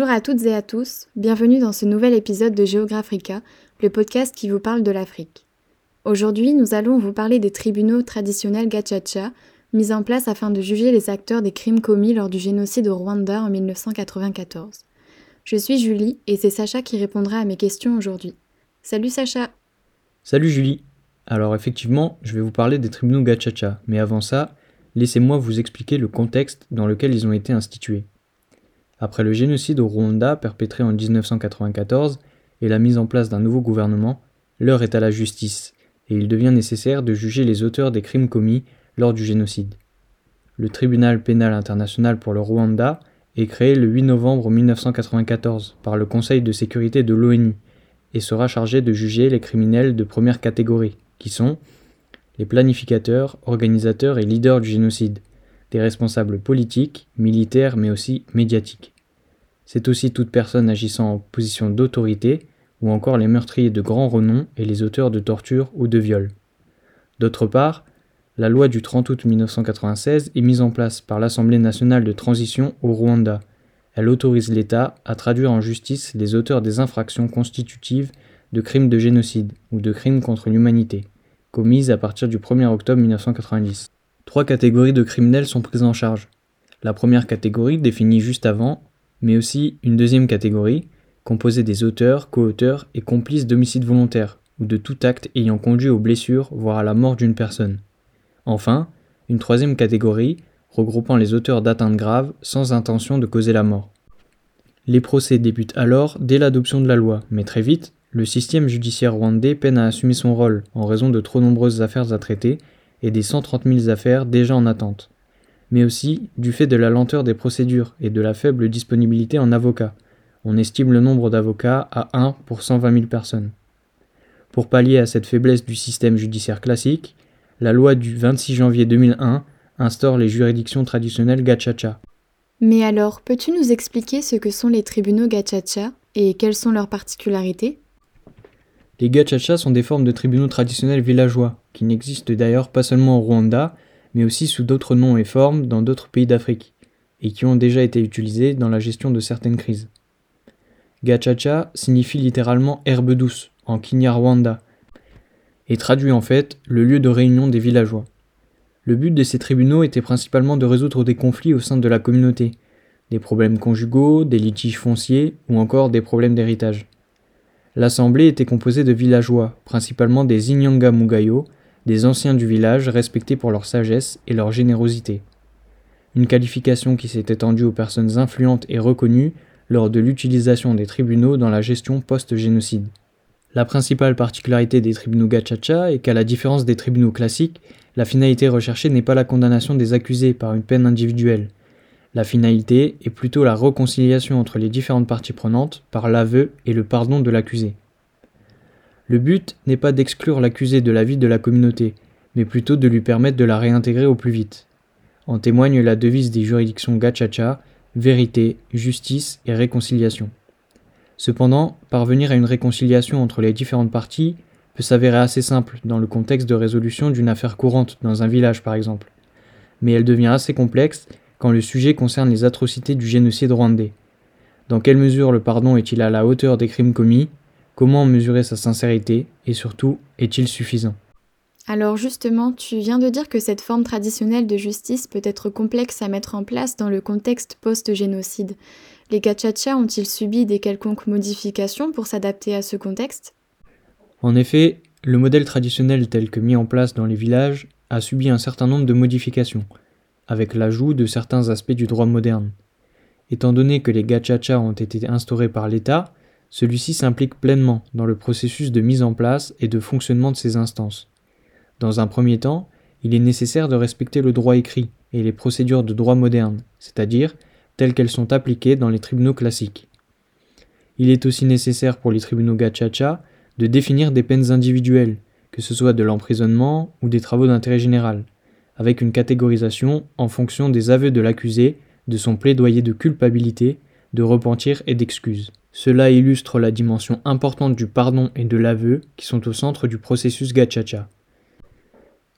Bonjour à toutes et à tous, bienvenue dans ce nouvel épisode de Géographica, le podcast qui vous parle de l'Afrique. Aujourd'hui, nous allons vous parler des tribunaux traditionnels Gachacha, mis en place afin de juger les acteurs des crimes commis lors du génocide au Rwanda en 1994. Je suis Julie et c'est Sacha qui répondra à mes questions aujourd'hui. Salut Sacha Salut Julie Alors effectivement, je vais vous parler des tribunaux Gachacha, mais avant ça, laissez-moi vous expliquer le contexte dans lequel ils ont été institués. Après le génocide au Rwanda perpétré en 1994 et la mise en place d'un nouveau gouvernement, l'heure est à la justice, et il devient nécessaire de juger les auteurs des crimes commis lors du génocide. Le tribunal pénal international pour le Rwanda est créé le 8 novembre 1994 par le Conseil de sécurité de l'ONU et sera chargé de juger les criminels de première catégorie, qui sont les planificateurs, organisateurs et leaders du génocide, des responsables politiques, militaires mais aussi médiatiques. C'est aussi toute personne agissant en position d'autorité ou encore les meurtriers de grand renom et les auteurs de torture ou de viol. D'autre part, la loi du 30 août 1996 est mise en place par l'Assemblée nationale de transition au Rwanda. Elle autorise l'État à traduire en justice les auteurs des infractions constitutives de crimes de génocide ou de crimes contre l'humanité, commises à partir du 1er octobre 1990. Trois catégories de criminels sont prises en charge. La première catégorie, définie juste avant, mais aussi une deuxième catégorie, composée des auteurs, co-auteurs et complices d'homicide volontaire, ou de tout acte ayant conduit aux blessures, voire à la mort d'une personne. Enfin, une troisième catégorie, regroupant les auteurs d'atteintes graves sans intention de causer la mort. Les procès débutent alors dès l'adoption de la loi, mais très vite, le système judiciaire rwandais peine à assumer son rôle en raison de trop nombreuses affaires à traiter et des 130 000 affaires déjà en attente, mais aussi du fait de la lenteur des procédures et de la faible disponibilité en avocats. On estime le nombre d'avocats à 1 pour 120 000 personnes. Pour pallier à cette faiblesse du système judiciaire classique, la loi du 26 janvier 2001 instaure les juridictions traditionnelles gachacha. Mais alors, peux-tu nous expliquer ce que sont les tribunaux gachacha et quelles sont leurs particularités? Les gachacha sont des formes de tribunaux traditionnels villageois, qui n'existent d'ailleurs pas seulement au Rwanda, mais aussi sous d'autres noms et formes dans d'autres pays d'Afrique, et qui ont déjà été utilisés dans la gestion de certaines crises. Gachacha signifie littéralement herbe douce en Kinyarwanda, et traduit en fait le lieu de réunion des villageois. Le but de ces tribunaux était principalement de résoudre des conflits au sein de la communauté, des problèmes conjugaux, des litiges fonciers ou encore des problèmes d'héritage. L'assemblée était composée de villageois, principalement des Inyanga Mugayo, des anciens du village respectés pour leur sagesse et leur générosité. Une qualification qui s'est étendue aux personnes influentes et reconnues lors de l'utilisation des tribunaux dans la gestion post-génocide. La principale particularité des tribunaux gachacha est qu'à la différence des tribunaux classiques, la finalité recherchée n'est pas la condamnation des accusés par une peine individuelle, la finalité est plutôt la réconciliation entre les différentes parties prenantes par l'aveu et le pardon de l'accusé. Le but n'est pas d'exclure l'accusé de la vie de la communauté, mais plutôt de lui permettre de la réintégrer au plus vite. En témoigne la devise des juridictions Gachacha vérité, justice et réconciliation. Cependant, parvenir à une réconciliation entre les différentes parties peut s'avérer assez simple dans le contexte de résolution d'une affaire courante dans un village par exemple. Mais elle devient assez complexe quand le sujet concerne les atrocités du génocide rwandais. Dans quelle mesure le pardon est-il à la hauteur des crimes commis Comment mesurer sa sincérité Et surtout, est-il suffisant? Alors justement, tu viens de dire que cette forme traditionnelle de justice peut être complexe à mettre en place dans le contexte post-génocide. Les Gachacha ont-ils subi des quelconques modifications pour s'adapter à ce contexte? En effet, le modèle traditionnel tel que mis en place dans les villages a subi un certain nombre de modifications, avec l'ajout de certains aspects du droit moderne. Étant donné que les gachacha ont été instaurés par l'État, celui-ci s'implique pleinement dans le processus de mise en place et de fonctionnement de ces instances. Dans un premier temps, il est nécessaire de respecter le droit écrit et les procédures de droit moderne, c'est-à-dire telles qu'elles sont appliquées dans les tribunaux classiques. Il est aussi nécessaire pour les tribunaux gachacha de définir des peines individuelles, que ce soit de l'emprisonnement ou des travaux d'intérêt général, avec une catégorisation en fonction des aveux de l'accusé, de son plaidoyer de culpabilité, de repentir et d'excuse. Cela illustre la dimension importante du pardon et de l'aveu qui sont au centre du processus gachacha.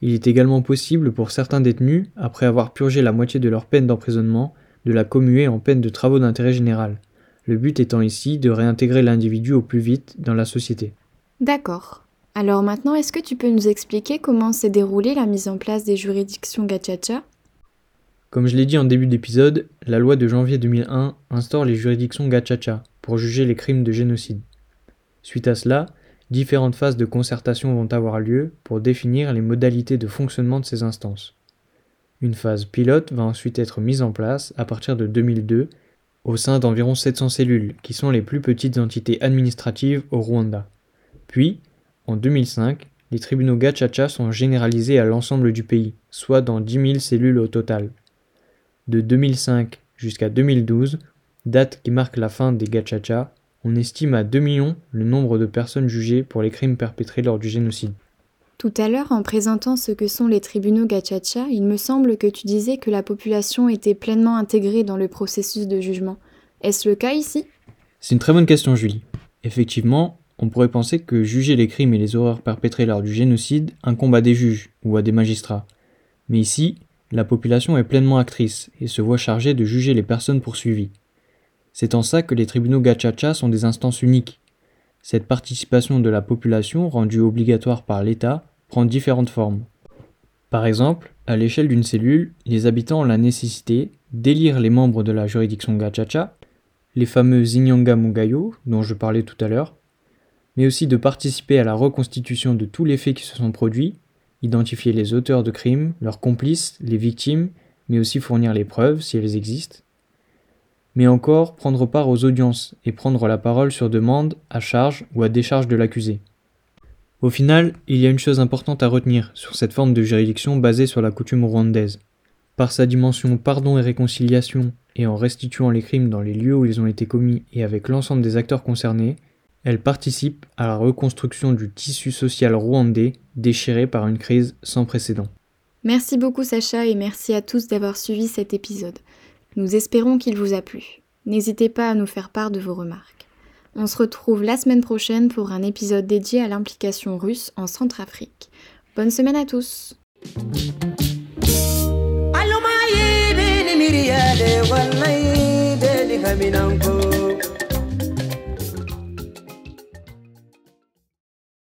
Il est également possible pour certains détenus, après avoir purgé la moitié de leur peine d'emprisonnement, de la commuer en peine de travaux d'intérêt général, le but étant ici de réintégrer l'individu au plus vite dans la société. D'accord. Alors maintenant, est-ce que tu peux nous expliquer comment s'est déroulée la mise en place des juridictions gachacha? Comme je l'ai dit en début d'épisode, la loi de janvier 2001 instaure les juridictions gachacha pour juger les crimes de génocide. Suite à cela, différentes phases de concertation vont avoir lieu pour définir les modalités de fonctionnement de ces instances. Une phase pilote va ensuite être mise en place à partir de 2002 au sein d'environ 700 cellules, qui sont les plus petites entités administratives au Rwanda. Puis, en 2005, les tribunaux gachacha sont généralisés à l'ensemble du pays, soit dans 10 000 cellules au total. De 2005 jusqu'à 2012, date qui marque la fin des gachacha, on estime à 2 millions le nombre de personnes jugées pour les crimes perpétrés lors du génocide. Tout à l'heure, en présentant ce que sont les tribunaux gachacha, il me semble que tu disais que la population était pleinement intégrée dans le processus de jugement. Est-ce le cas ici? C'est une très bonne question, Julie. Effectivement, on pourrait penser que juger les crimes et les horreurs perpétrées lors du génocide incombe à des juges ou à des magistrats. Mais ici, la population est pleinement actrice et se voit chargée de juger les personnes poursuivies. C'est en ça que les tribunaux gachacha sont des instances uniques. Cette participation de la population, rendue obligatoire par l'État, prend différentes formes. Par exemple, à l'échelle d'une cellule, les habitants ont la nécessité d'élire les membres de la juridiction gachacha, les fameux Inyanga Mugayo dont je parlais tout à l'heure, mais aussi de participer à la reconstitution de tous les faits qui se sont produits, identifier les auteurs de crimes, leurs complices, les victimes, mais aussi fournir les preuves si elles existent, mais encore prendre part aux audiences et prendre la parole sur demande, à charge ou à décharge de l'accusé. Au final, il y a une chose importante à retenir sur cette forme de juridiction basée sur la coutume rwandaise. Par sa dimension pardon et réconciliation, et en restituant les crimes dans les lieux où ils ont été commis et avec l'ensemble des acteurs concernés, elle participe à la reconstruction du tissu social rwandais déchiré par une crise sans précédent. Merci beaucoup Sacha et merci à tous d'avoir suivi cet épisode. Nous espérons qu'il vous a plu. N'hésitez pas à nous faire part de vos remarques. On se retrouve la semaine prochaine pour un épisode dédié à l'implication russe en Centrafrique. Bonne semaine à tous.